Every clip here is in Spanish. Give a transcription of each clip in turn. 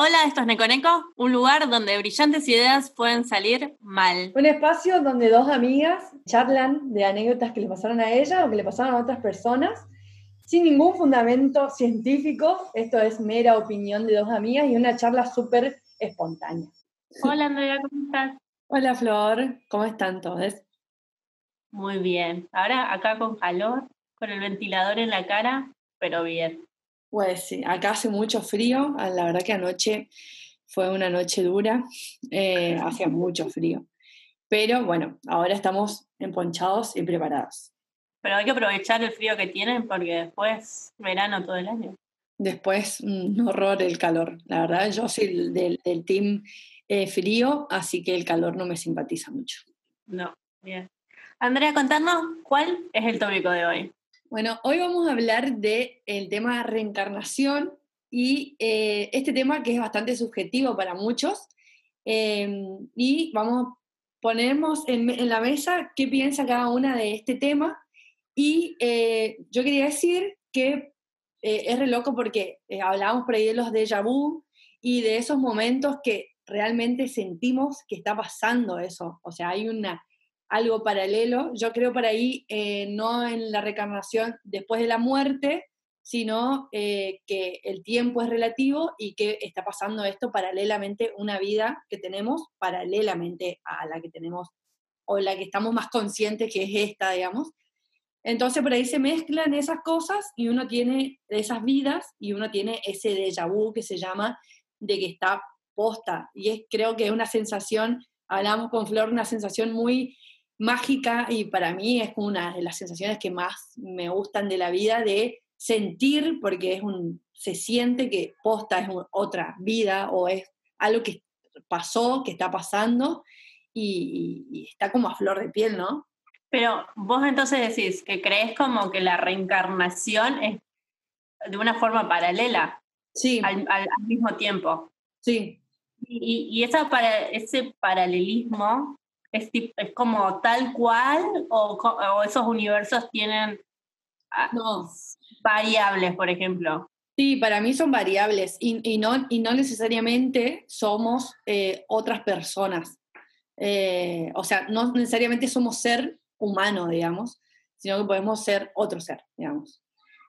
Hola, esto es Neconeco, un lugar donde brillantes ideas pueden salir mal. Un espacio donde dos amigas charlan de anécdotas que le pasaron a ella o que le pasaron a otras personas, sin ningún fundamento científico. Esto es mera opinión de dos amigas y una charla súper espontánea. Hola Andrea, ¿cómo estás? Hola Flor, ¿cómo están todos? Muy bien. Ahora acá con calor, con el ventilador en la cara, pero bien. Pues sí, acá hace mucho frío, ah, la verdad que anoche fue una noche dura, eh, hacía mucho frío. Pero bueno, ahora estamos emponchados y preparados. Pero hay que aprovechar el frío que tienen porque después verano todo el año. Después, un horror el calor. La verdad, yo soy del, team eh, frío, así que el calor no me simpatiza mucho. No, bien. Andrea, contanos cuál es el tópico de hoy. Bueno, hoy vamos a hablar del el tema reencarnación y eh, este tema que es bastante subjetivo para muchos. Em, y vamos, ponemos en, en, la mesa qué piensa cada una de este tema. Y eh, yo quería decir que eh, es re loco porque hablábamos por ahí de los déjà vu y de esos momentos que realmente sentimos que está pasando eso. O sea, hay una algo paralelo. Yo creo por ahí, eh, no en la reencarnación después de la muerte, sino eh, que el tiempo es relativo y que está pasando esto paralelamente, una vida que tenemos paralelamente a la que tenemos o la que estamos más conscientes que es esta, digamos. Entonces por ahí se mezclan esas cosas y uno tiene esas vidas y uno tiene ese déjà vu que se llama de que está posta. Y es, creo que es una sensación, hablamos con Flor, una sensación muy mágica y para mí es una de las sensaciones que más me gustan de la vida, de sentir, porque es un, se siente que posta es otra vida o es algo que pasó, que está pasando y, está como a flor de piel, ¿no? Pero vos entonces decís que crees como que la reencarnación es de una forma paralela. Sí. Al, mismo tiempo. Sí. Y, y esa para, ese paralelismo es, es como tal cual o, esos universos tienen ah, variables, por ejemplo. Sí, para mí son variables y, no, y no necesariamente somos eh, otras personas. Eh, o sea, no necesariamente somos ser humano, digamos, sino que podemos ser otro ser, digamos.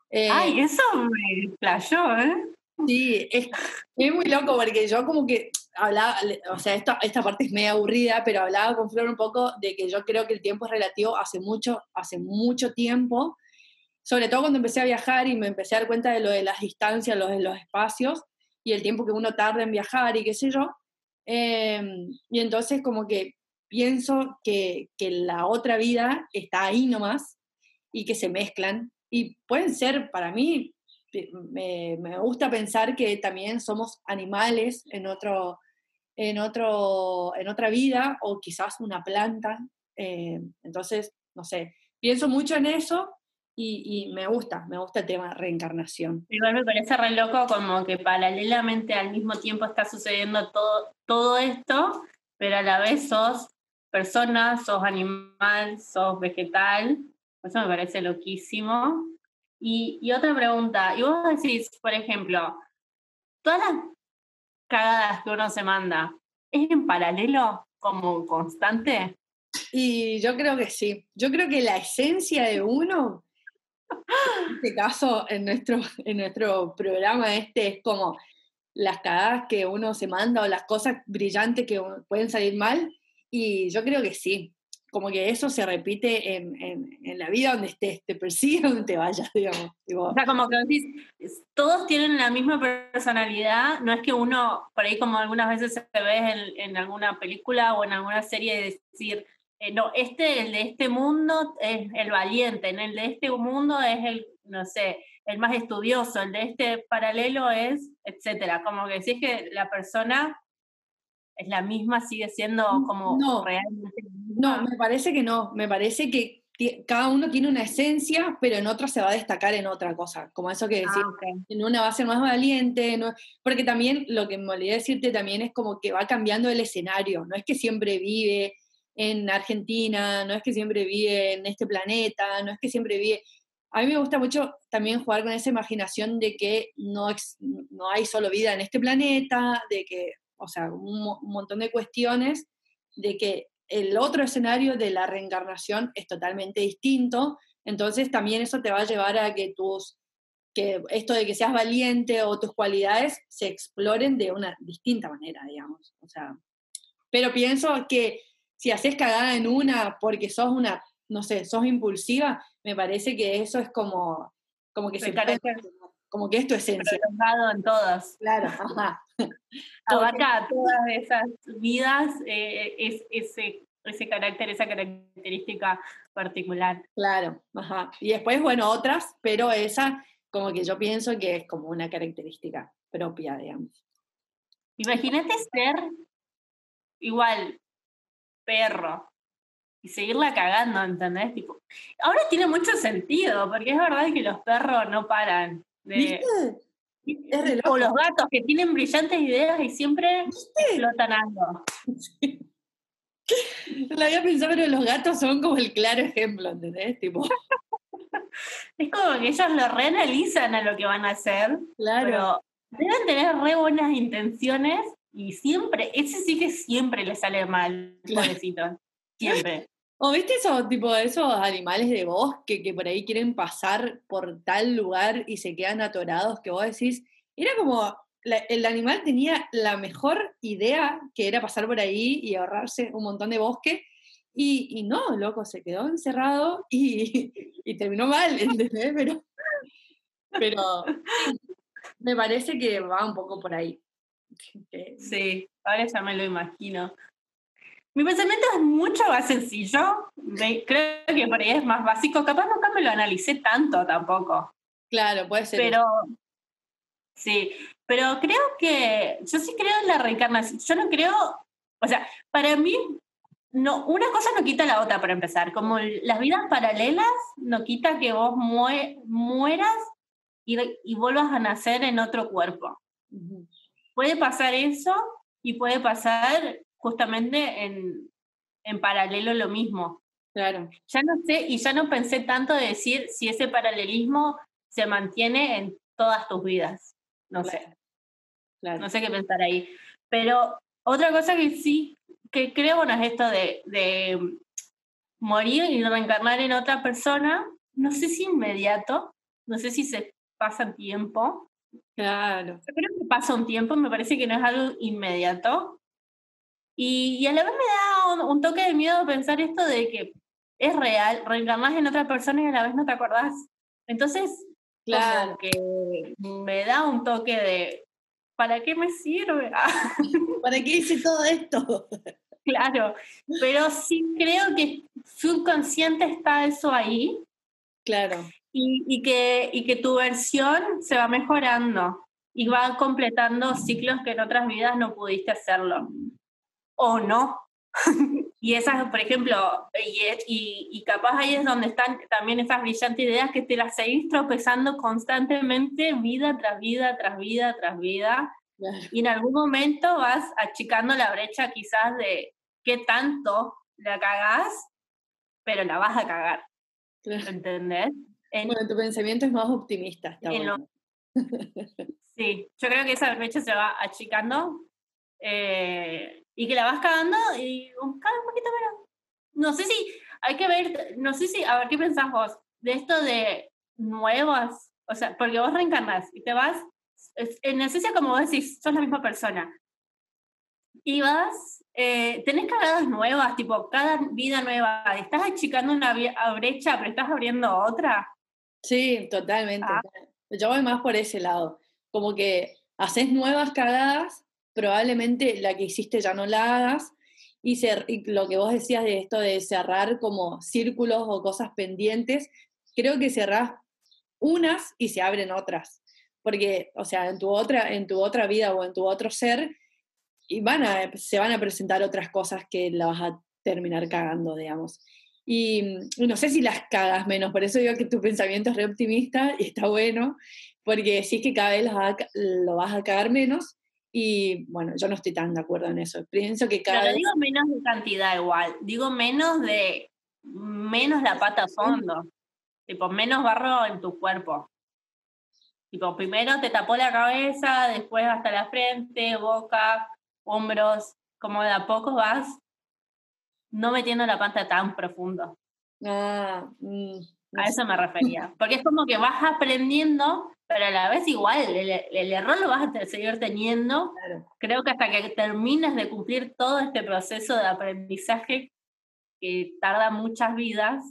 Eh, Ay, eso me playó, ¿eh? Sí, es, es, muy loco porque yo como que hablaba, o sea, esta, esta parte es medio aburrida, pero hablaba con Flor un poco de que yo creo que el tiempo es relativo hace mucho, hace mucho tiempo, sobre todo cuando empecé a viajar y me empecé a dar cuenta de lo de las distancias, lo de los espacios y el tiempo que uno tarda en viajar y qué sé yo. Em, y entonces como que pienso que, que la otra vida está ahí nomás y que se mezclan y pueden ser para mí me, me, gusta pensar que también somos animales en otro, en, otro, en otra vida o quizás una planta. Eh, entonces, no sé, pienso mucho en eso y, me gusta, me gusta el tema reencarnación. Igual me parece re loco como que paralelamente al mismo tiempo está sucediendo todo, todo esto, pero a la vez sos persona, sos animal, sos vegetal. Eso me parece loquísimo. Y, y otra pregunta, y vos decís, por ejemplo, todas las cagadas que uno se manda, ¿es en paralelo como constante? Y yo creo que sí. Yo creo que la esencia de uno, en este caso, en nuestro, en nuestro programa este, es como las cagadas que uno se manda o las cosas brillantes que pueden salir mal. Y yo creo que sí. Como que eso se repite en, en, en la vida donde estés, te persigue donde te vayas, digamos. O sea, como que decís, todos tienen la misma personalidad, no es que uno, por ahí como algunas veces se ve en, en alguna película o en alguna serie, decir, eh, no, este, el de este mundo es el valiente, en el de este mundo es el, no sé, el más estudioso, el de este paralelo es, etcétera. Como que decís que la persona es la misma, sigue siendo como no, realmente. No, me parece que no, me parece que cada uno tiene una esencia, pero en otra se va a destacar en otra cosa, como eso que decís, ah, en una va a ser más valiente, no, porque también lo que me olvidé decirte también es como que va cambiando el escenario, no es que siempre vive en Argentina, no es que siempre vive en este planeta, no es que siempre vive, a mí me gusta mucho también jugar con esa imaginación de que no, no hay solo vida en este planeta, de que, o sea, un, un montón de cuestiones, de que el otro escenario de la reencarnación es totalmente distinto, entonces también eso te va a llevar a que tus que esto de que seas valiente o tus cualidades se exploren de una distinta manera, digamos. O sea, pero pienso que si haces cagada en una porque sos una, no sé, sos impulsiva, me parece que eso es como, como que se como que es tu esencia. en todas. Claro, ajá. Abarca todas esas vidas, eh, es, ese, ese carácter, esa característica particular. Claro, ajá. Y después, bueno, otras, pero esa como que yo pienso que es como una característica propia, digamos. Imagínate ser igual perro y seguirla cagando, ¿entendés? Tipo, ahora tiene mucho sentido, porque es verdad que los perros no paran de... o los gatos que tienen brillantes ideas y siempre explotan algo. Lo había pensado, pero los gatos son como el claro ejemplo, ¿entendés? Tipo. Es como que ellos lo reanalizan a lo que van a hacer. Claro. Pero deben tener re buenas intenciones y siempre, ese sí que siempre le sale mal, pobrecito. Siempre. ¿O viste esos, tipo, esos animales de bosque que por ahí quieren pasar por tal lugar y se quedan atorados que vos decís, era como, el animal tenía la mejor idea que era pasar por ahí y ahorrarse un montón de bosque y, no, loco, se quedó encerrado y, terminó mal, ¿entendés? Pero, pero me parece que va un poco por ahí. Sí, ahora ya me lo imagino. Mi pensamiento es mucho más sencillo. Creo que por ahí es más básico. Capaz nunca me lo analicé tanto tampoco. Claro, puede ser. Pero sí, pero creo que yo sí creo en la reencarnación. Yo no creo, o sea, para mí no, una cosa no quita la otra para empezar. Como las vidas paralelas no quita que vos mueras y, y, vuelvas a nacer en otro cuerpo. Puede pasar eso y puede pasar justamente en, en paralelo lo mismo. Claro. Ya no sé, y ya no pensé tanto de decir si ese paralelismo se mantiene en todas tus vidas. No sé. No sé qué pensar ahí. Pero otra cosa que sí que creo, bueno, es esto de, de morir y reencarnar en otra persona, no sé si inmediato, no sé si se pasa tiempo. Claro. Yo creo que pasa un tiempo, me parece que no es algo inmediato. Y, y a la vez me da un, toque de miedo pensar esto de que es real, reencarnas en otra persona y a la vez no te acordás. Entonces, claro. que me da un toque de, ¿para qué me sirve? ¿Para qué hice todo esto? Claro, pero sí creo que subconsciente está eso ahí. Claro. Y, y, que, y que tu versión se va mejorando y va completando ciclos que en otras vidas no pudiste hacerlo. O no. y esas, por ejemplo, y, y, capaz ahí es donde están también esas brillantes ideas que te las seguís tropezando constantemente, vida tras vida, tras vida, tras vida. Y en algún momento vas achicando la brecha quizás de qué tanto la cagás, pero la vas a cagar. ¿Entendés? bueno, tu pensamiento es más optimista. Está sí, yo creo que esa brecha se va achicando eh, y que la vas cagando y cada un poquito menos. No sé si hay que ver, no sé si, a ver qué pensás vos de esto de nuevas, o sea, porque vos reencarnás y te vas, en esencia como vos decís, sos la misma persona. Y vas, eh, tenés cagadas nuevas, tipo, cada vida nueva, estás achicando una brecha, pero estás abriendo otra. Sí, totalmente. Ah. Yo voy más por ese lado. Como que haces nuevas cagadas, probablemente la que hiciste ya no la hagas, y, lo que vos decías de esto de cerrar como círculos o cosas pendientes, creo que cerrás unas y se abren otras. Porque, o sea, en tu otra, en tu otra vida o en tu otro ser, y van a, se van a presentar otras cosas que la vas a terminar cagando, digamos. Y, no sé si las cagas menos, por eso digo que tu pensamiento es re optimista y está bueno, porque sí que cada vez lo vas a cagar menos, y bueno, yo no estoy tan de acuerdo en eso. Pienso que cada Pero digo menos de cantidad igual, digo menos de menos la pata a fondo. tipo, menos barro en tu cuerpo. Tipo, primero te tapó la cabeza, después hasta la frente, boca, hombros, como de a poco vas no metiendo la pata tan profundo. Ah, mm, a eso me refería. Porque es como que vas aprendiendo, pero a la vez igual, el, error lo vas a seguir teniendo. Creo que hasta que termines de cumplir todo este proceso de aprendizaje que tarda muchas vidas,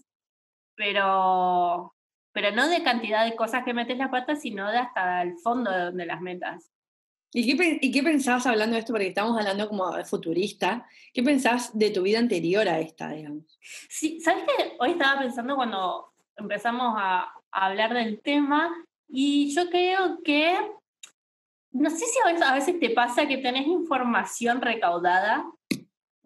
pero, pero no de cantidad de cosas que metes la pata, sino de hasta el fondo de donde las metas. ¿Y qué, ¿Y qué pensás hablando de esto? Porque estamos hablando como futurista. ¿Qué pensás de tu vida anterior a esta, digamos? Sí, ¿sabes qué? Hoy estaba pensando cuando empezamos a, hablar del tema y yo creo que, no sé si a veces, te pasa que tenés información recaudada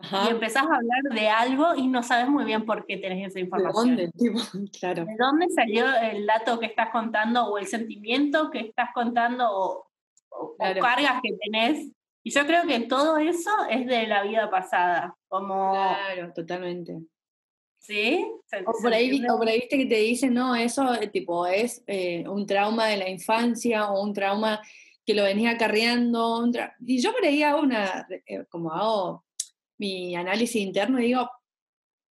y empezás a hablar de algo y no sabes muy bien por qué tenés esa información. ¿De dónde? claro. ¿De dónde salió el dato que estás contando o el sentimiento que estás contando o, cargas que tenés. Y yo creo que todo eso es de la vida pasada. Como... Claro, totalmente. ¿Sí? O por, ahí, viste que te dicen, no, eso eh, tipo es eh, un trauma de la infancia o un trauma que lo venía acarreando. y yo por ahí hago una, eh, como hago mi análisis interno y digo,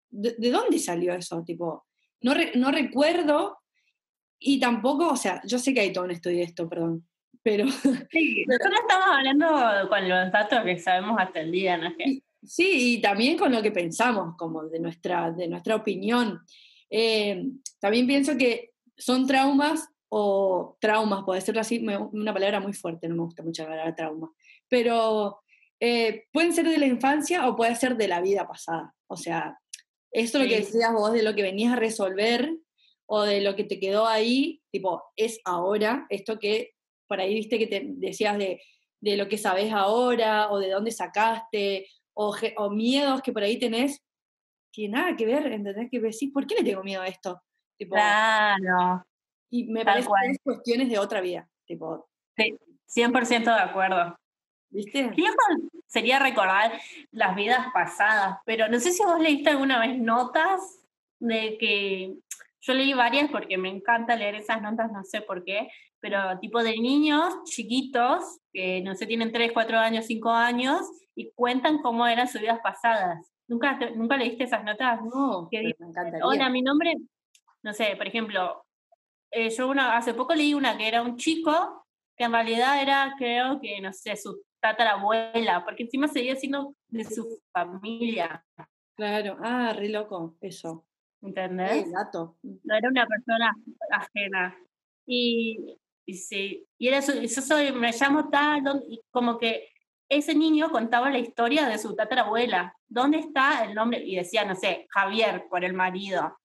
¿de, dónde salió eso? Tipo, no, no recuerdo y tampoco, o sea, yo sé que hay todo un estudio de esto, perdón, pero... Sí, nosotros estamos hablando con los datos que sabemos hasta el día, ¿no? Sí, y también con lo que pensamos, como de nuestra, de nuestra opinión. Eh, también pienso que son traumas o traumas, puede ser así, una palabra muy fuerte, no me gusta mucho la palabra trauma, pero eh, pueden ser de la infancia o puede ser de la vida pasada. O sea, esto lo que decías vos de lo que venías a resolver o de lo que te quedó ahí, tipo, es ahora, esto que por ahí viste que te decías de, de lo que sabes ahora o de dónde sacaste o, o, miedos que por ahí tenés que nada que ver, ¿entendés? Que decís, ¿por qué le tengo miedo a esto? Tipo, claro. Y me parece que es cuestiones de otra vida. Tipo, sí, 100% de acuerdo. ¿Viste? sería recordar las vidas pasadas, pero no sé si vos leíste alguna vez notas de que yo leí varias porque me encanta leer esas notas, no sé por qué, pero tipo de niños chiquitos, que no sé, tienen 3, 4 años, 5 años, y cuentan cómo eran sus vidas pasadas. ¿Nunca, ¿nunca leíste esas notas? No, me encantaría. Hola, mi nombre, no sé, por ejemplo, eh, yo una, hace poco leí una que era un chico, que en realidad era, creo que, no sé, su tatarabuela, porque encima seguía siendo de su familia. Claro, ah, re loco, eso. ¿Entendés? gato. No era una persona ajena. Y, y sí, y era eso, yo soy, me llamo tal, y como que ese niño contaba la historia de su tatarabuela. ¿Dónde está el nombre? Y decía, no sé, Javier, por el marido.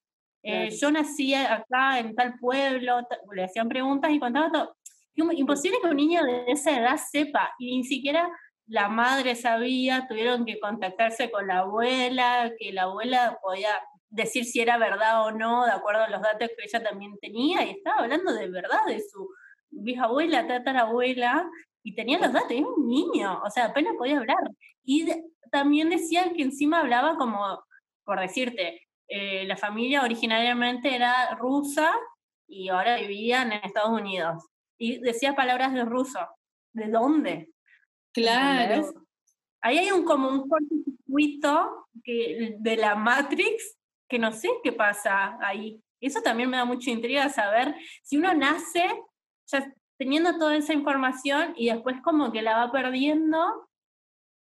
Eh, yo nací acá en tal pueblo, le hacían preguntas y contaba todo. Imposible que un niño de esa edad sepa, y ni siquiera la madre sabía, tuvieron que contactarse con la abuela, que la abuela podía decir si era verdad o no, de acuerdo a los datos que ella también tenía, y estaba hablando de verdad de su bisabuela, tatarabuela, y tenía los datos, era un niño, o sea, apenas podía hablar. Y también decían que encima hablaba como, por decirte, eh, la familia originariamente era rusa y ahora vivían en Estados Unidos. Y decía palabras de ruso. ¿De dónde? Claro. Ahí hay un como un cortocircuito que, de la Matrix que no sé qué pasa ahí. Eso también me da mucha intriga saber si uno nace ya teniendo toda esa información y después como que la va perdiendo.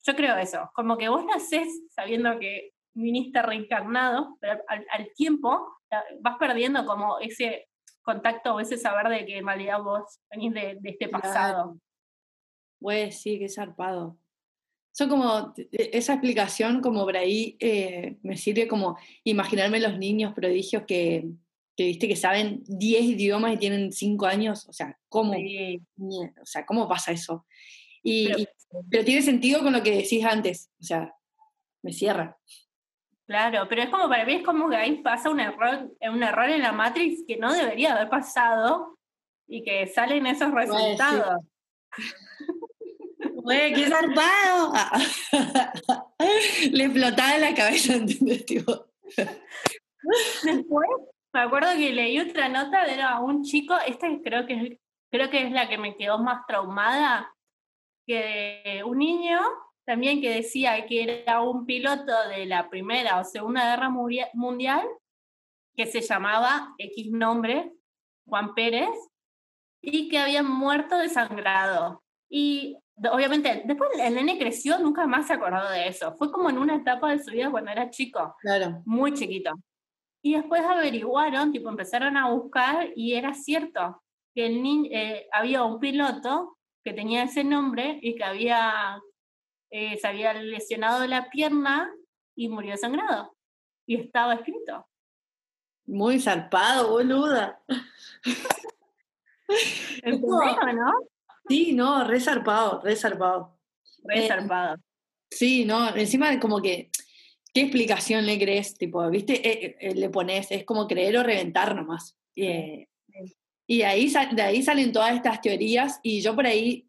Yo creo eso, como que vos nacés sabiendo que viniste reencarnado, pero al, tiempo vas perdiendo como ese contacto o ese saber de que en realidad vos venís de, este pasado. Pues sí, qué zarpado. Son como, e, esa explicación como por ahí eh, me sirve como imaginarme los niños prodigios que, que viste que saben 10 idiomas y tienen 5 años, o sea, ¿cómo, o sea, ¿cómo pasa eso? Y pero, tiene sentido con lo que decís antes, o sea, me cierra. Claro, pero es como para mí es como que ahí pasa un error, un error en la Matrix que no debería haber pasado y que salen esos resultados. Güey, qué zarpado. Le explotaba la cabeza, ¿entendés? Después, Me acuerdo que leí otra nota de era un chico, esta creo que es, creo que es la que me quedó más traumada, que un niño también que decía que era un piloto de la Primera o Segunda Guerra Mundial, que se llamaba X nombre, Juan Pérez, y que había muerto desangrado. Y obviamente, después el nene creció, nunca más se acordó de eso. Fue como en una etapa de su vida cuando era chico, claro. muy chiquito. Y después averiguaron, tipo, empezaron a buscar y era cierto que el niño, eh, había un piloto que tenía ese nombre y que había, eh, se había lesionado la pierna y murió sangrado. Y estaba escrito. Muy zarpado, boluda. ¿no? Sí, no, re zarpado, re zarpado. Re zarpado. Sí, no, encima como que, ¿qué explicación le crees? Tipo, ¿viste? Eh, eh, le pones, es como creer o reventar nomás. y ahí, de ahí salen todas estas teorías y yo por ahí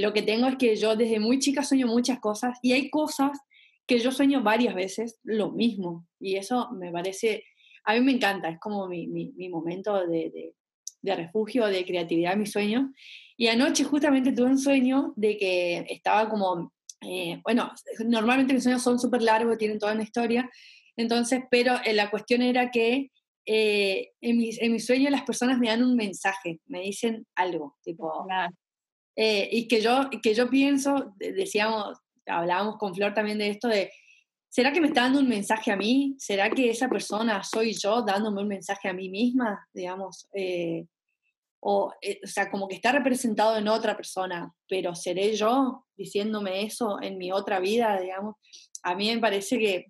lo que tengo es que yo desde muy chica sueño muchas cosas y hay cosas que yo sueño varias veces lo mismo y eso me parece a mí me encanta, es como mi, mi, momento de, de, refugio, de creatividad, mi sueño. Y anoche justamente tuve un sueño de que estaba como, eh, bueno, normalmente mis sueños son súper largos, tienen toda una historia, entonces, pero eh, la cuestión era que eh, en, mis, en mis sueños las personas me dan un mensaje, me dicen algo, tipo... y que yo, que yo pienso, decíamos, hablábamos con Flor también de esto, de ¿Será que me está dando un mensaje a mí? ¿Será que esa persona soy yo dándome un mensaje a mí misma, digamos? Eh, o, eh, o, sea, como que está representado en otra persona, pero seré yo diciéndome eso en mi otra vida, digamos. A mí me parece que,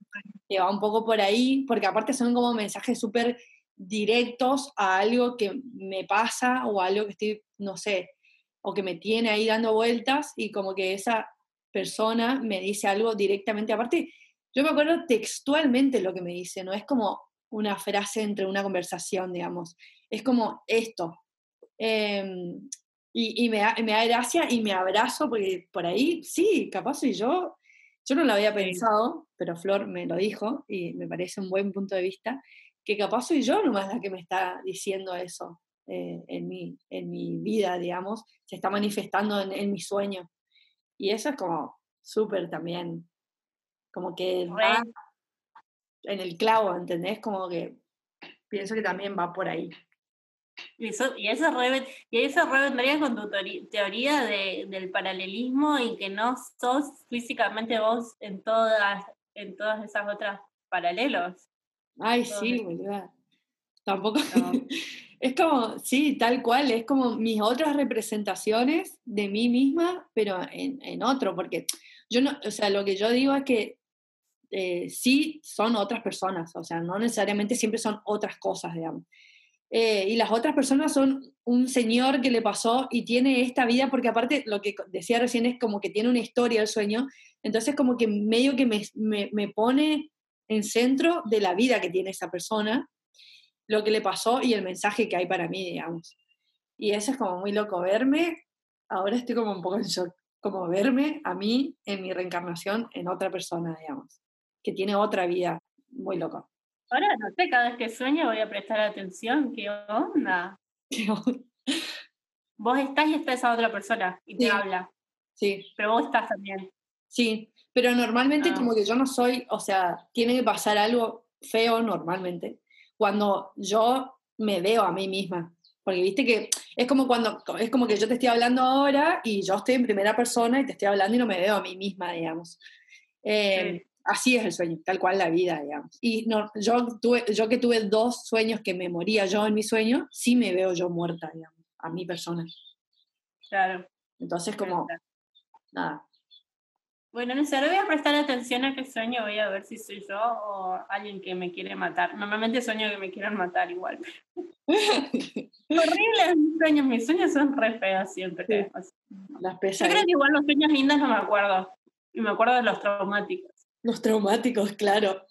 que va un poco por ahí, porque aparte son como mensajes súper directos a algo que me pasa o a algo que estoy, no sé, o que me tiene ahí dando vueltas y como que esa persona me dice algo directamente. Aparte, yo me acuerdo textualmente lo que me dice, no es como una frase entre una conversación, digamos, es como esto. Em, y, me, da, me, gracia y me abrazo, porque por ahí, sí, capaz soy yo, yo no lo había pensado, pero Flor me lo dijo y me parece un buen punto de vista, que capaz soy yo nomás la que me está diciendo eso eh, en, mi, en mi vida, digamos, se está manifestando en, en mi sueño. Y eso es como súper también como que va en el clavo, ¿entendés? Como que pienso que también va por ahí. Y eso, y con tu teoría de, del paralelismo y que no sos físicamente vos en todas, en todas esas otras paralelos. Ay, sí, boluda. Tampoco. es como, sí, tal cual, es como mis otras representaciones de mí misma, pero en, en otro, porque yo no, o sea, lo que yo digo es que eh, sí son otras personas, o sea, no necesariamente siempre son otras cosas, digamos. Eh, y las otras personas son un señor que le pasó y tiene esta vida, porque aparte lo que decía recién es como que tiene una historia el sueño, entonces como que medio que me, me, me pone en centro de la vida que tiene esa persona, lo que le pasó y el mensaje que hay para mí, digamos. Y eso es como muy loco verme, ahora estoy como un poco en shock, como verme a mí en mi reencarnación en otra persona, digamos que tiene otra vida muy loca. Ahora no sé, cada vez que sueño voy a prestar atención, ¿qué onda? Vos estás y está esa otra persona y te habla. Sí. Pero vos estás también. Sí, pero normalmente ah. como que yo no soy, o sea, tiene que pasar algo feo normalmente, cuando yo me veo a mí misma. Porque viste que es como cuando, es como que yo te estoy hablando ahora y yo estoy en primera persona y te estoy hablando y no me veo a mí misma, digamos. Eh, así es el sueño, tal cual la vida, digamos. Y no, yo, tuve, yo que tuve dos sueños que me moría yo en mi sueño, sí me veo yo muerta, digamos, a mi persona. Claro. Entonces, como, nada. Bueno, no sé, ahora voy a prestar atención a qué sueño, voy a ver si soy yo o alguien que me quiere matar. Normalmente sueño que me quieran matar igual. Horribles mis sueños, mis sueños son re feos siempre. Las Yo creo que igual los sueños lindos no me acuerdo. Y me acuerdo de los traumáticos. Los traumáticos, claro.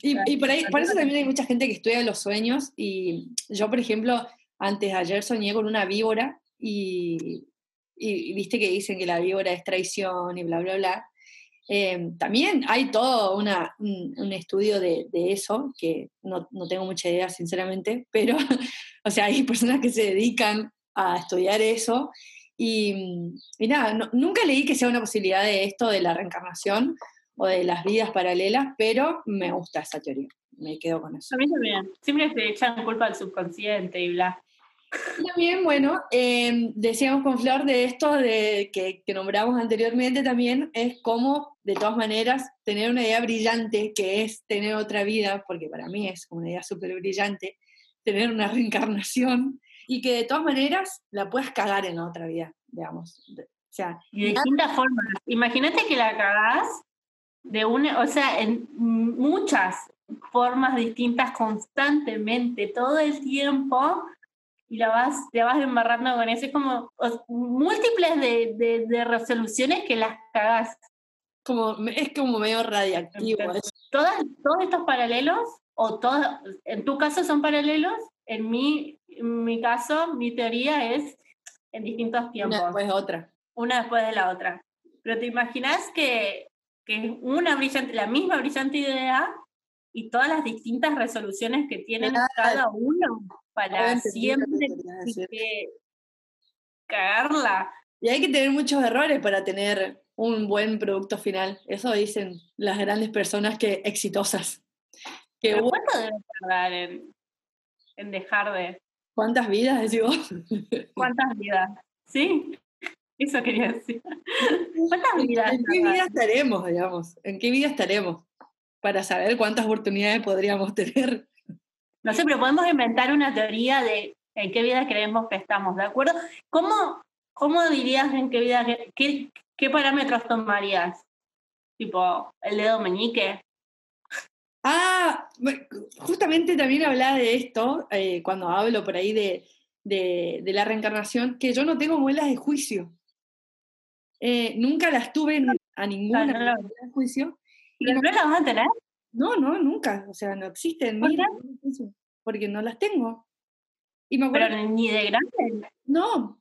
Y, por, ahí, por eso también hay mucha gente que estudia los sueños y yo, por ejemplo, antes de ayer soñé con una víbora y, y, viste que dicen que la víbora es traición y bla, bla, bla. Eh, también hay todo una, un, estudio de, de, eso, que no, no, tengo mucha idea, sinceramente, pero, o sea, hay personas que se dedican a estudiar eso. Y, y nada, nunca leí que sea una posibilidad de esto de la reencarnación o de las vidas paralelas, pero me gusta esa teoría, me quedo con eso. A mí también, siempre se echan culpa al subconsciente y bla. También, bueno, em, decíamos con Flor de esto de que, que, nombramos anteriormente también, es cómo, de todas maneras, tener una idea brillante, que es tener otra vida, porque para mí es una idea súper brillante, tener una reencarnación, y que de todas maneras la puedas cagar en otra vida, digamos. O sea, y de distintas formas. Imagínate que la cagás de una, o sea, en muchas formas distintas constantemente, todo el tiempo, y la vas, te vas embarrando con eso. Es como múltiples de, de, resoluciones que las cagas. Como, es como medio radiactivo. todos estos paralelos, o todos, en tu caso son paralelos, en mi, en mi caso, mi teoría es en distintos tiempos. Una después de otra. Una después de la otra. Pero te imaginas que, que una brillante, la misma brillante idea y todas las distintas resoluciones que tienen cada uno para siempre cagarla. Y hay que tener muchos errores para tener un buen producto final. Eso dicen las grandes personas que exitosas. Que ¿Cuánto debe tardar en, en, dejar de...? ¿Cuántas vidas, decís vos? ¿Cuántas vidas? Sí, eso quería decir. ¿Cuántas vidas? ¿En qué vida estaremos, digamos? ¿En qué vida estaremos? Para saber cuántas oportunidades podríamos tener. No sé, pero podemos inventar una teoría de en qué vida creemos que estamos, ¿de acuerdo? ¿Cómo, cómo dirías en qué vida, qué, qué parámetros tomarías? Tipo, el dedo meñique. Ah, justamente también hablaba de esto eh, cuando hablo por ahí de, de, la reencarnación, que yo no tengo muelas de juicio. Eh, nunca las tuve a ninguna juicio. ¿Y no las vas a tener? No, no, nunca. O sea, no existen. ¿Por porque no las tengo. Y me Pero ni de grande. No.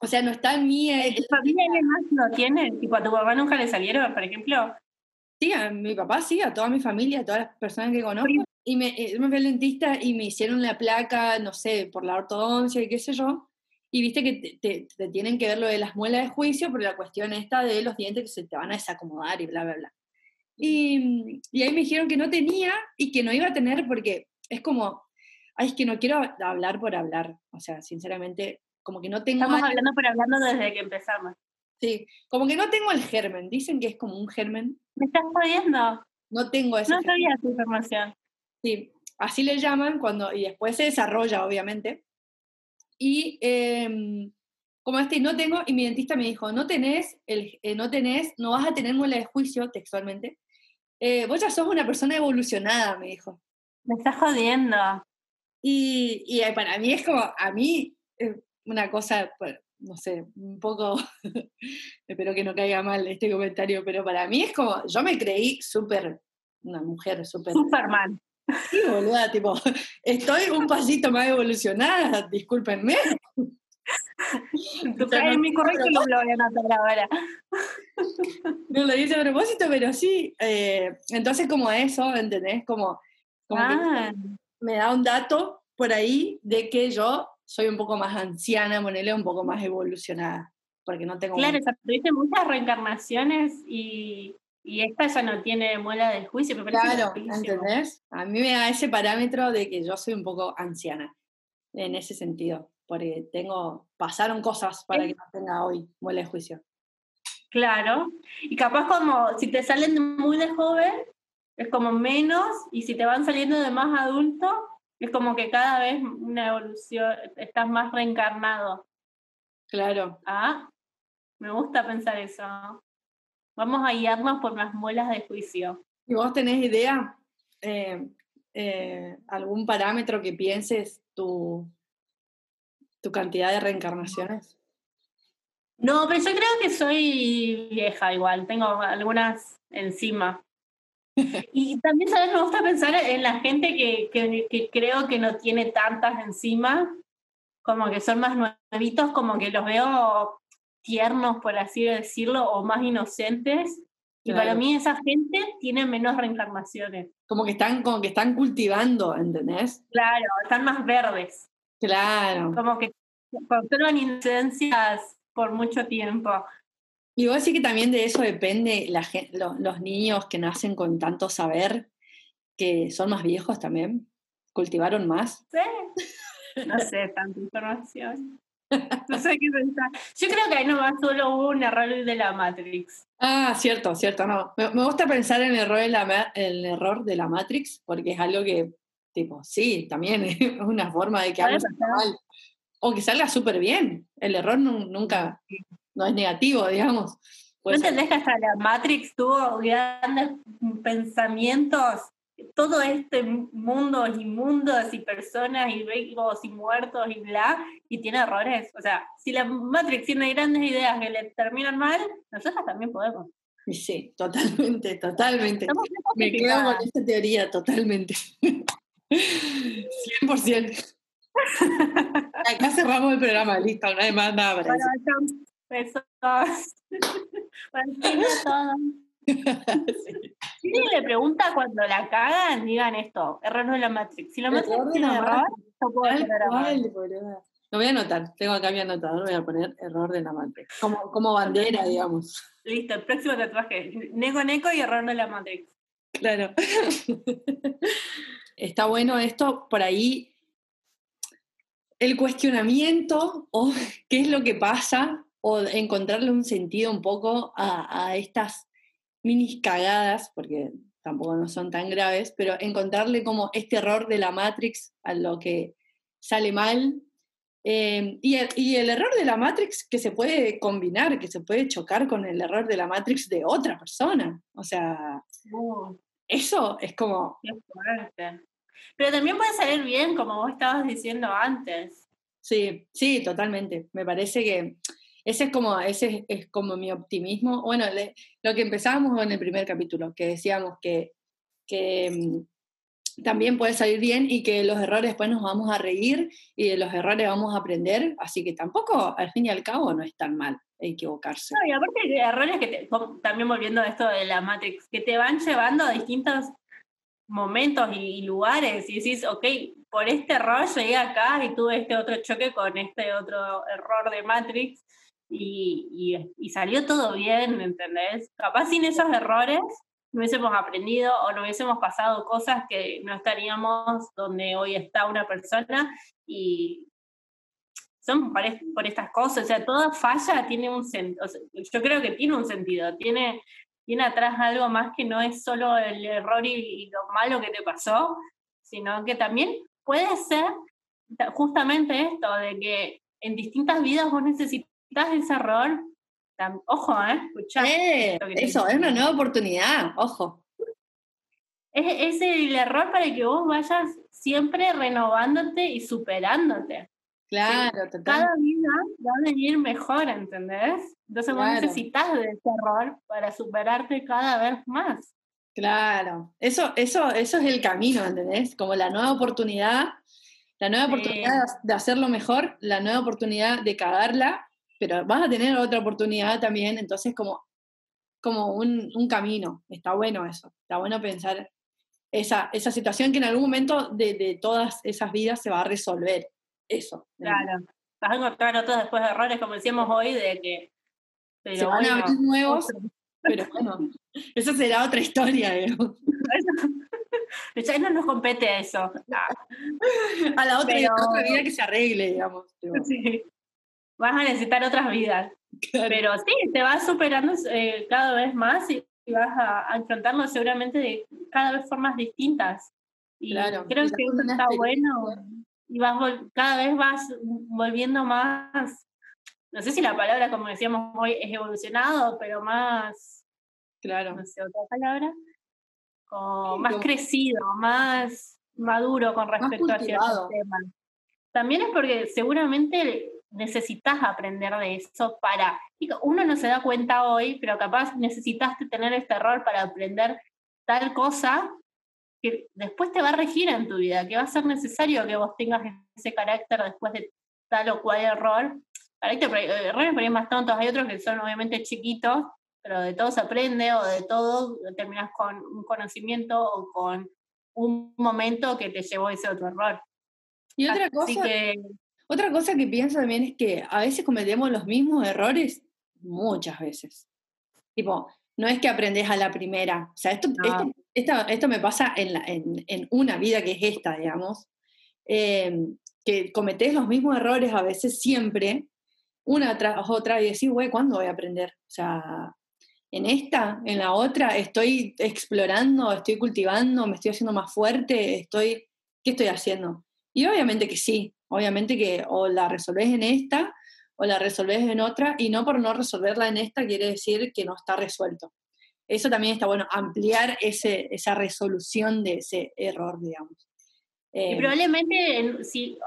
O sea, no está en mí. ¿Tu familia más lo tiene? ¿Tipo a tu papá nunca le salieron, por ejemplo? Sí, a mi papá sí, a toda mi familia, a todas las personas que conozco. Y me, eh, me fui al dentista y me hicieron la placa, no sé, por la ortodoncia y qué sé yo. Y viste que te, te, tienen que ver lo de las muelas de juicio, pero la cuestión esta de los dientes que se te van a desacomodar y bla, bla, bla. Y, y ahí me dijeron que no tenía y que no iba a tener porque es como, ay, es que no quiero hablar por hablar, o sea, sinceramente, como que no tengo... Estamos hablando por hablando desde que empezamos. Sí, como que no tengo el germen, dicen que es como un germen. ¿Me estás jodiendo? No tengo ese No sabía esa información. Sí, así le llaman cuando, y después se desarrolla, obviamente. Y em, como este, no tengo, y mi dentista me dijo, no tenés, el, eh, no tenés, no vas a tener muela de juicio textualmente. Eh, vos ya sos una persona evolucionada, me dijo. Me estás jodiendo. Y, y para mí es como, a mí, una cosa, pues, no sé, un poco, espero que no caiga mal este comentario, pero para mí es como, yo me creí súper, una mujer súper... Superman. Sí, boluda, tipo, estoy un pasito más evolucionada, discúlpenme. en mi currículum lo voy a anotar ahora. No lo dice a propósito, pero sí. Eh, entonces, como eso, ¿entendés? Como Ah. me da un dato por ahí de que yo soy un poco más anciana, monele un poco más evolucionada, porque no tengo... Claro, tuviste muchas reencarnaciones y, y esta ya no tiene muela de juicio. Me claro, ¿entendés? A mí me da ese parámetro de que yo soy un poco anciana, en ese sentido, porque tengo, pasaron cosas para que no tenga hoy muela de juicio. Claro, y capaz como si te salen muy de joven, es como menos, y si te van saliendo de más adulto, es como que cada vez una evolución, estás más reencarnado. Claro. Ah, me gusta pensar eso. Vamos a guiarnos por las muelas de juicio. ¿Y vos tenés idea? Eh, eh, ¿Algún parámetro que pienses tu, tu cantidad de reencarnaciones? No, pero yo creo que soy vieja igual, tengo algunas encima. Y también, ¿sabes? Me gusta pensar en la gente que, que, creo que no tiene tantas encima, como que son más nuevitos, como que los veo tiernos, por así decirlo, o más inocentes. Y para mí esa gente tiene menos reencarnaciones. Como que están, como que están cultivando, ¿entendés? Claro, están más verdes. Claro. Como que conservan inocencias por mucho tiempo. Y vos decís que también de eso depende la, los niños que nacen con tanto saber, que son más viejos también, cultivaron más. Sí. No sé, tanta información. No sé qué pensar. Yo creo que ahí nomás solo hubo un error de la Matrix. Ah, cierto, cierto, no. Me, gusta pensar en el error, de la, el error de la Matrix, porque es algo que, tipo, sí, también es una forma de que algo salga mal. O que salga súper bien. El error nunca no es negativo, digamos. ¿No entendés que hasta la Matrix tuvo grandes pensamientos todo este mundo y mundos y personas y vivos y muertos y bla, y tiene errores. O sea, si la Matrix tiene grandes ideas que le terminan mal, nosotros también podemos. Sí, totalmente, totalmente. Me quedo con esta teoría, totalmente. 100%. Acá cerramos el programa, listo, no hay más nada para bueno, Besos. Si le pregunta cuando la cagan, digan esto, error de la Matrix. Si la Matrix tiene error, no puedo Lo voy a anotar, tengo acá mi anotador, voy a poner error de la Matrix. Como, como bandera, digamos. Listo, el próximo tatuaje. Nego Neco y error de la Matrix. Claro. Está bueno esto, por ahí el cuestionamiento o qué es lo que pasa o encontrarle un sentido un poco a, a estas minis cagadas, porque tampoco no son tan graves, pero encontrarle como este error de la Matrix a lo que sale mal. Eh, y, el, error de la Matrix que se puede combinar, que se puede chocar con el error de la Matrix de otra persona. O sea, uh. eso es como... Pero también puede salir bien, como vos estabas diciendo antes. Sí, sí, totalmente. Me parece que ese es como, ese es, como mi optimismo. Bueno, lo que empezábamos en el primer capítulo, que decíamos que, que mm, también puede salir bien y que los errores después nos vamos a reír y de los errores vamos a aprender, así que tampoco, al fin y al cabo, no es tan mal equivocarse. No, y aparte de errores que también volviendo a esto de la Matrix, que te van llevando a distintos momentos y, lugares y decís, ok, por este error llegué acá y tuve este otro choque con este otro error de Matrix y, y, salió todo bien, ¿entendés? Capaz sin esos errores no hubiésemos aprendido o no hubiésemos pasado cosas que no estaríamos donde hoy está una persona y son por, estas cosas, o sea, toda falla tiene un sentido, yo creo que tiene un sentido, tiene, tiene atrás algo más que no es solo el error y lo malo que te pasó, sino que también puede ser justamente esto, de que en distintas vidas vos necesitas ese error, ojo, ¿eh? Escuchá. Eh, eso, es una nueva oportunidad, ojo. Es, el error para que vos vayas siempre renovándote y superándote. Claro, Cada vida va a venir mejor, ¿entendés? Entonces vos necesitas de ese error para superarte cada vez más. Claro, eso, eso, eso es el camino, ¿entendés? Como la nueva oportunidad, la nueva oportunidad de hacerlo mejor, la nueva oportunidad de cagarla pero vas a tener otra oportunidad también, entonces como, como un, un camino, está bueno eso, está bueno pensar esa, esa situación que en algún momento de, de, todas esas vidas se va a resolver, eso. Claro, vas a encontrar otros después de errores, como decíamos hoy, de que... Pero se van a abrir nuevos, pero bueno, eso será otra historia, digamos. Ya no nos compete eso. A la otra, otra vida que se arregle, digamos. Sí vas a necesitar otras vidas. Pero sí, te vas superando eh, cada vez más y, vas a, enfrentarlo seguramente de cada vez formas distintas. Y claro, creo que eso está bueno. Y vas, cada vez vas volviendo más, no sé si la palabra, como decíamos hoy, es evolucionado, pero más, claro. no sé, otra palabra, como más crecido, más maduro con respecto a ciertos temas. También es porque seguramente necesitas aprender de eso para, uno no se da cuenta hoy, pero capaz necesitaste tener este error para aprender tal cosa que después te va a regir en tu vida, que va a ser necesario que vos tengas ese carácter después de tal o cual error. Carácter, errores por ahí más tontos, hay otros que son obviamente chiquitos, pero de todo se aprende o de todo terminas con un conocimiento o con un momento que te llevó ese otro error. Y otra cosa, otra cosa que pienso también es que a veces cometemos los mismos errores muchas veces. Tipo, no es que aprendes a la primera. O sea, esto, esto, me pasa en, en, una vida que es esta, digamos, em, que cometés los mismos errores a veces siempre, una tras otra, y decís, güey, ¿cuándo voy a aprender? O sea, en esta, en la otra, estoy explorando, estoy cultivando, me estoy haciendo más fuerte, estoy, ¿qué estoy haciendo? Y obviamente que sí, obviamente que o la resolvés en esta o la resolvés en otra, y no por no resolverla en esta quiere decir que no está resuelto. Eso también está bueno, ampliar ese, esa resolución de ese error, digamos. y eh, probablemente, si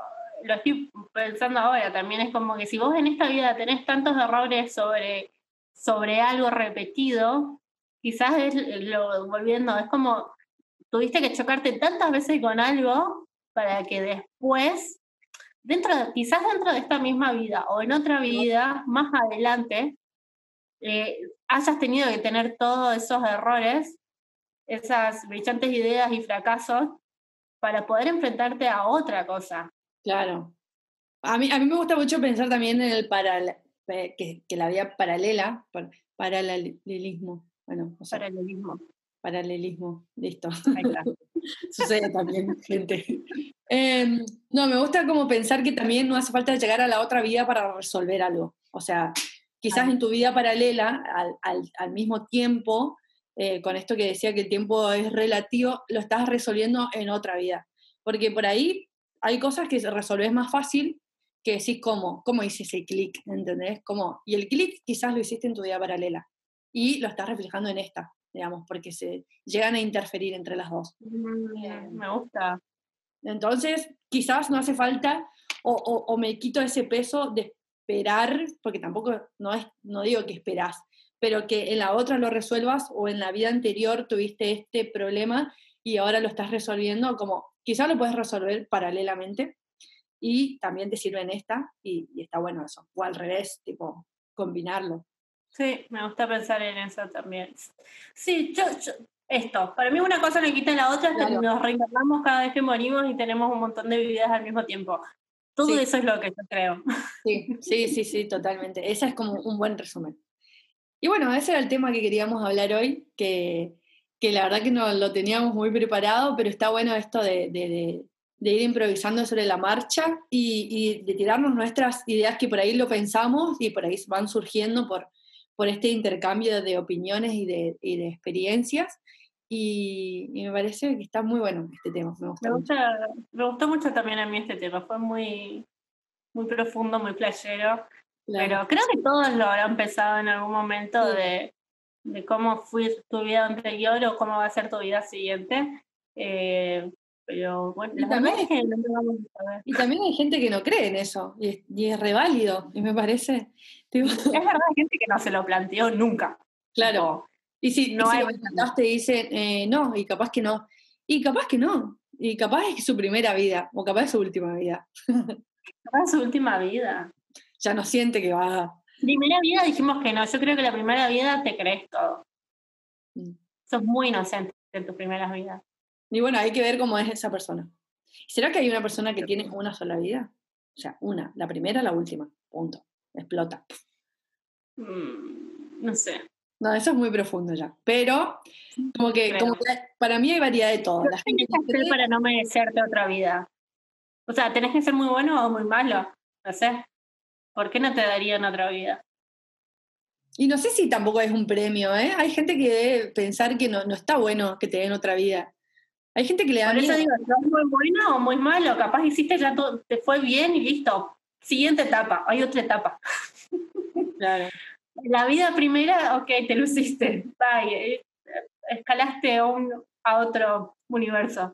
lo estoy pensando ahora, también es como que si vos en esta vida tenés tantos errores sobre, sobre algo repetido, quizás es lo volviendo, es como tuviste que chocarte tantas veces con algo para que después dentro quizás dentro de esta misma vida o en otra vida más adelante, eh, hayas tenido que tener todos esos errores, esas brillantes ideas y fracasos para poder enfrentarte a otra cosa. Claro. A mí, a mí me gusta mucho pensar también en el paral que, que, la vida paralela, paralelismo. Bueno, paralelismo. Paralelismo, listo. Sucede también, gente. Em, no, me gusta como pensar que también no hace falta llegar a la otra vida para resolver algo. O sea, quizás en tu vida paralela, al, mismo tiempo, eh, con esto que decía que el tiempo es relativo, lo estás resolviendo en otra vida. Porque por ahí hay cosas que se resolves más fácil que decís cómo, cómo hice ese clic, ¿entendés? ¿Cómo? Y el clic quizás lo hiciste en tu vida paralela y lo estás reflejando en esta, digamos, porque se llegan a interferir entre las dos. Mm, me gusta. Entonces, quizás no hace falta o, me quito ese peso de esperar, porque tampoco no, es, no digo que esperás, pero que en la otra lo resuelvas o en la vida anterior tuviste este problema y ahora lo estás resolviendo, como quizás lo puedes resolver paralelamente y también te sirve en esta y, está bueno eso, o al revés, tipo, combinarlo. Sí, me gusta pensar en eso también. Sí, yo, esto. Para mí una cosa no quita la otra, nos reencarnamos cada vez que morimos y tenemos un montón de vidas al mismo tiempo. Todo eso es lo que yo creo. Sí, sí, sí, sí, totalmente. Ese es como un buen resumen. Y bueno, ese era el tema que queríamos hablar hoy, que, que la verdad que no lo teníamos muy preparado, pero está bueno esto de, de, de, ir improvisando sobre la marcha y, y, de tirarnos nuestras ideas que por ahí lo pensamos y por ahí van surgiendo por, por este intercambio de opiniones y de, y de experiencias. Y, me parece que está muy bueno este tema. Me, me, gusta, me gustó mucho también a mí este tema, fue muy, muy profundo, muy playero. Pero creo que todos lo habrán pensado en algún momento de, de, cómo fue tu vida anterior o cómo va a ser tu vida siguiente. Eh, pero bueno, y también, y también hay gente que no cree en eso, y es, y es reválido, y me parece. Es verdad, hay gente que no se lo planteó nunca. Claro. Y si no hay... te dicen, eh, no, y capaz que no. Y capaz que no. Y capaz es su primera vida, o capaz es su última vida. capaz es su última vida. Ya no siente que va. Primera vida dijimos que no. Yo creo que la primera vida te crees todo. Mm. Sos muy inocente en tus primeras vidas. Y bueno, hay que ver cómo es esa persona. ¿Será que hay una persona que tiene una sola vida? O sea, una, la primera, la última, punto. Explota. Mm, no sé. No, eso es muy profundo ya. Pero, como que, para mí hay variedad de todo. La gente que hacer para no merecerte otra vida? O sea, ¿tenés que ser muy bueno o muy malo? No sé. ¿Por qué no te darían otra vida? Y no sé si tampoco es un premio, ¿eh? Hay gente que debe pensar que no, no está bueno que te den otra vida. Hay gente que le da Por eso digo, muy bueno o muy malo? Capaz hiciste ya todo, te fue bien y listo. Siguiente etapa, hay otra etapa. Claro. La vida primera, ok, te luciste, bye, eh, escalaste a, a otro universo.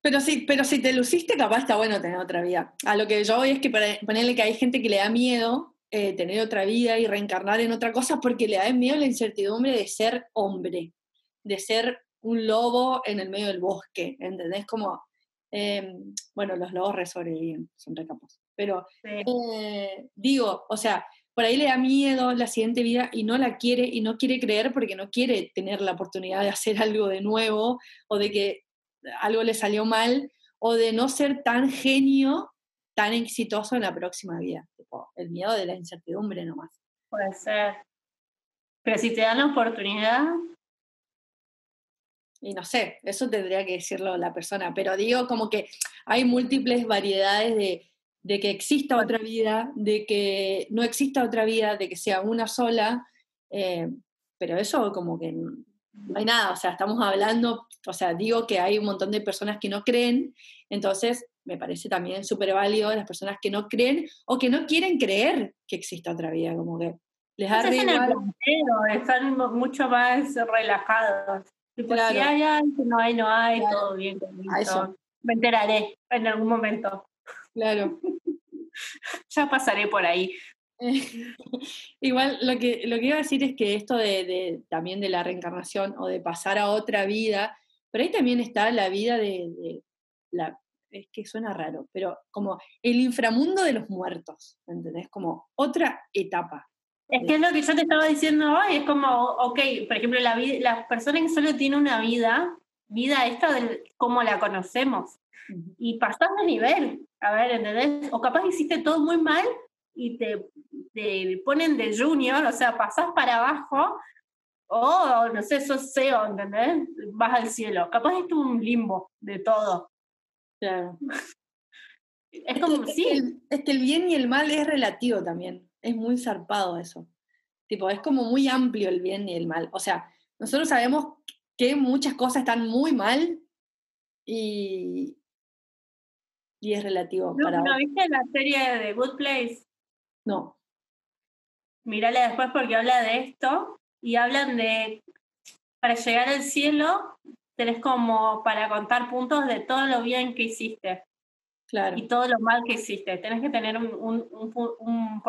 Pero sí, pero si te luciste, capaz está bueno tener otra vida. A lo que yo voy es que ponerle que hay gente que le da miedo eh, tener otra vida y reencarnar en otra cosa porque le da miedo la incertidumbre de ser hombre, de ser un lobo en el medio del bosque, ¿entendés? Como, em, bueno, los lobos re sobreviven, son recapos. Pero eh, digo, o sea, por ahí le da miedo la siguiente vida y no la quiere y no quiere creer porque no quiere tener la oportunidad de hacer algo de nuevo o de que algo le salió mal o de no ser tan genio, tan exitoso en la próxima vida. el miedo de la incertidumbre nomás. Puede ser. Pero si te dan la oportunidad. Y no sé, eso tendría que decirlo la persona, pero digo como que hay múltiples variedades de, de que exista otra vida, de que no exista otra vida, de que sea una sola, eh, pero eso como que no hay nada, o sea, estamos hablando, o sea, digo que hay un montón de personas que no creen, entonces me parece también súper válido las personas que no creen o que no quieren creer que exista otra vida, como que les da están mucho más relajados. Si hay algo, no hay, no hay, todo bien. Me enteraré en algún momento. Claro. ya pasaré por ahí. Igual lo que, lo que iba a decir es que esto de, también de la reencarnación o de pasar a otra vida, pero ahí también está la vida de, la, es que suena raro, pero como el inframundo de los muertos, ¿entendés? Como otra etapa. Es que es lo que yo te estaba diciendo hoy, es como, ok, por ejemplo, la, la persona que solo tiene una vida, vida esta de cómo la conocemos, y pasás de nivel, a ver, ¿entendés? O capaz hiciste todo muy mal y te, te ponen de junior, o sea, pasás para abajo, o no sé, sos CEO, ¿entendés? Vas al cielo. Capaz es un limbo de todo. Claro. Es como, sí. es que el bien y el mal es relativo también es muy zarpado eso. Tipo, es como muy amplio el bien y el mal. O sea, nosotros sabemos que muchas cosas están muy mal y, y es relativo. ¿No, para ¿no viste la serie de Good Place? No. Mírala después porque habla de esto y hablan de, para llegar al cielo, tenés como para contar puntos de todo lo bien que hiciste. Y todo lo mal que hiciste. Tenés que tener un, un, un,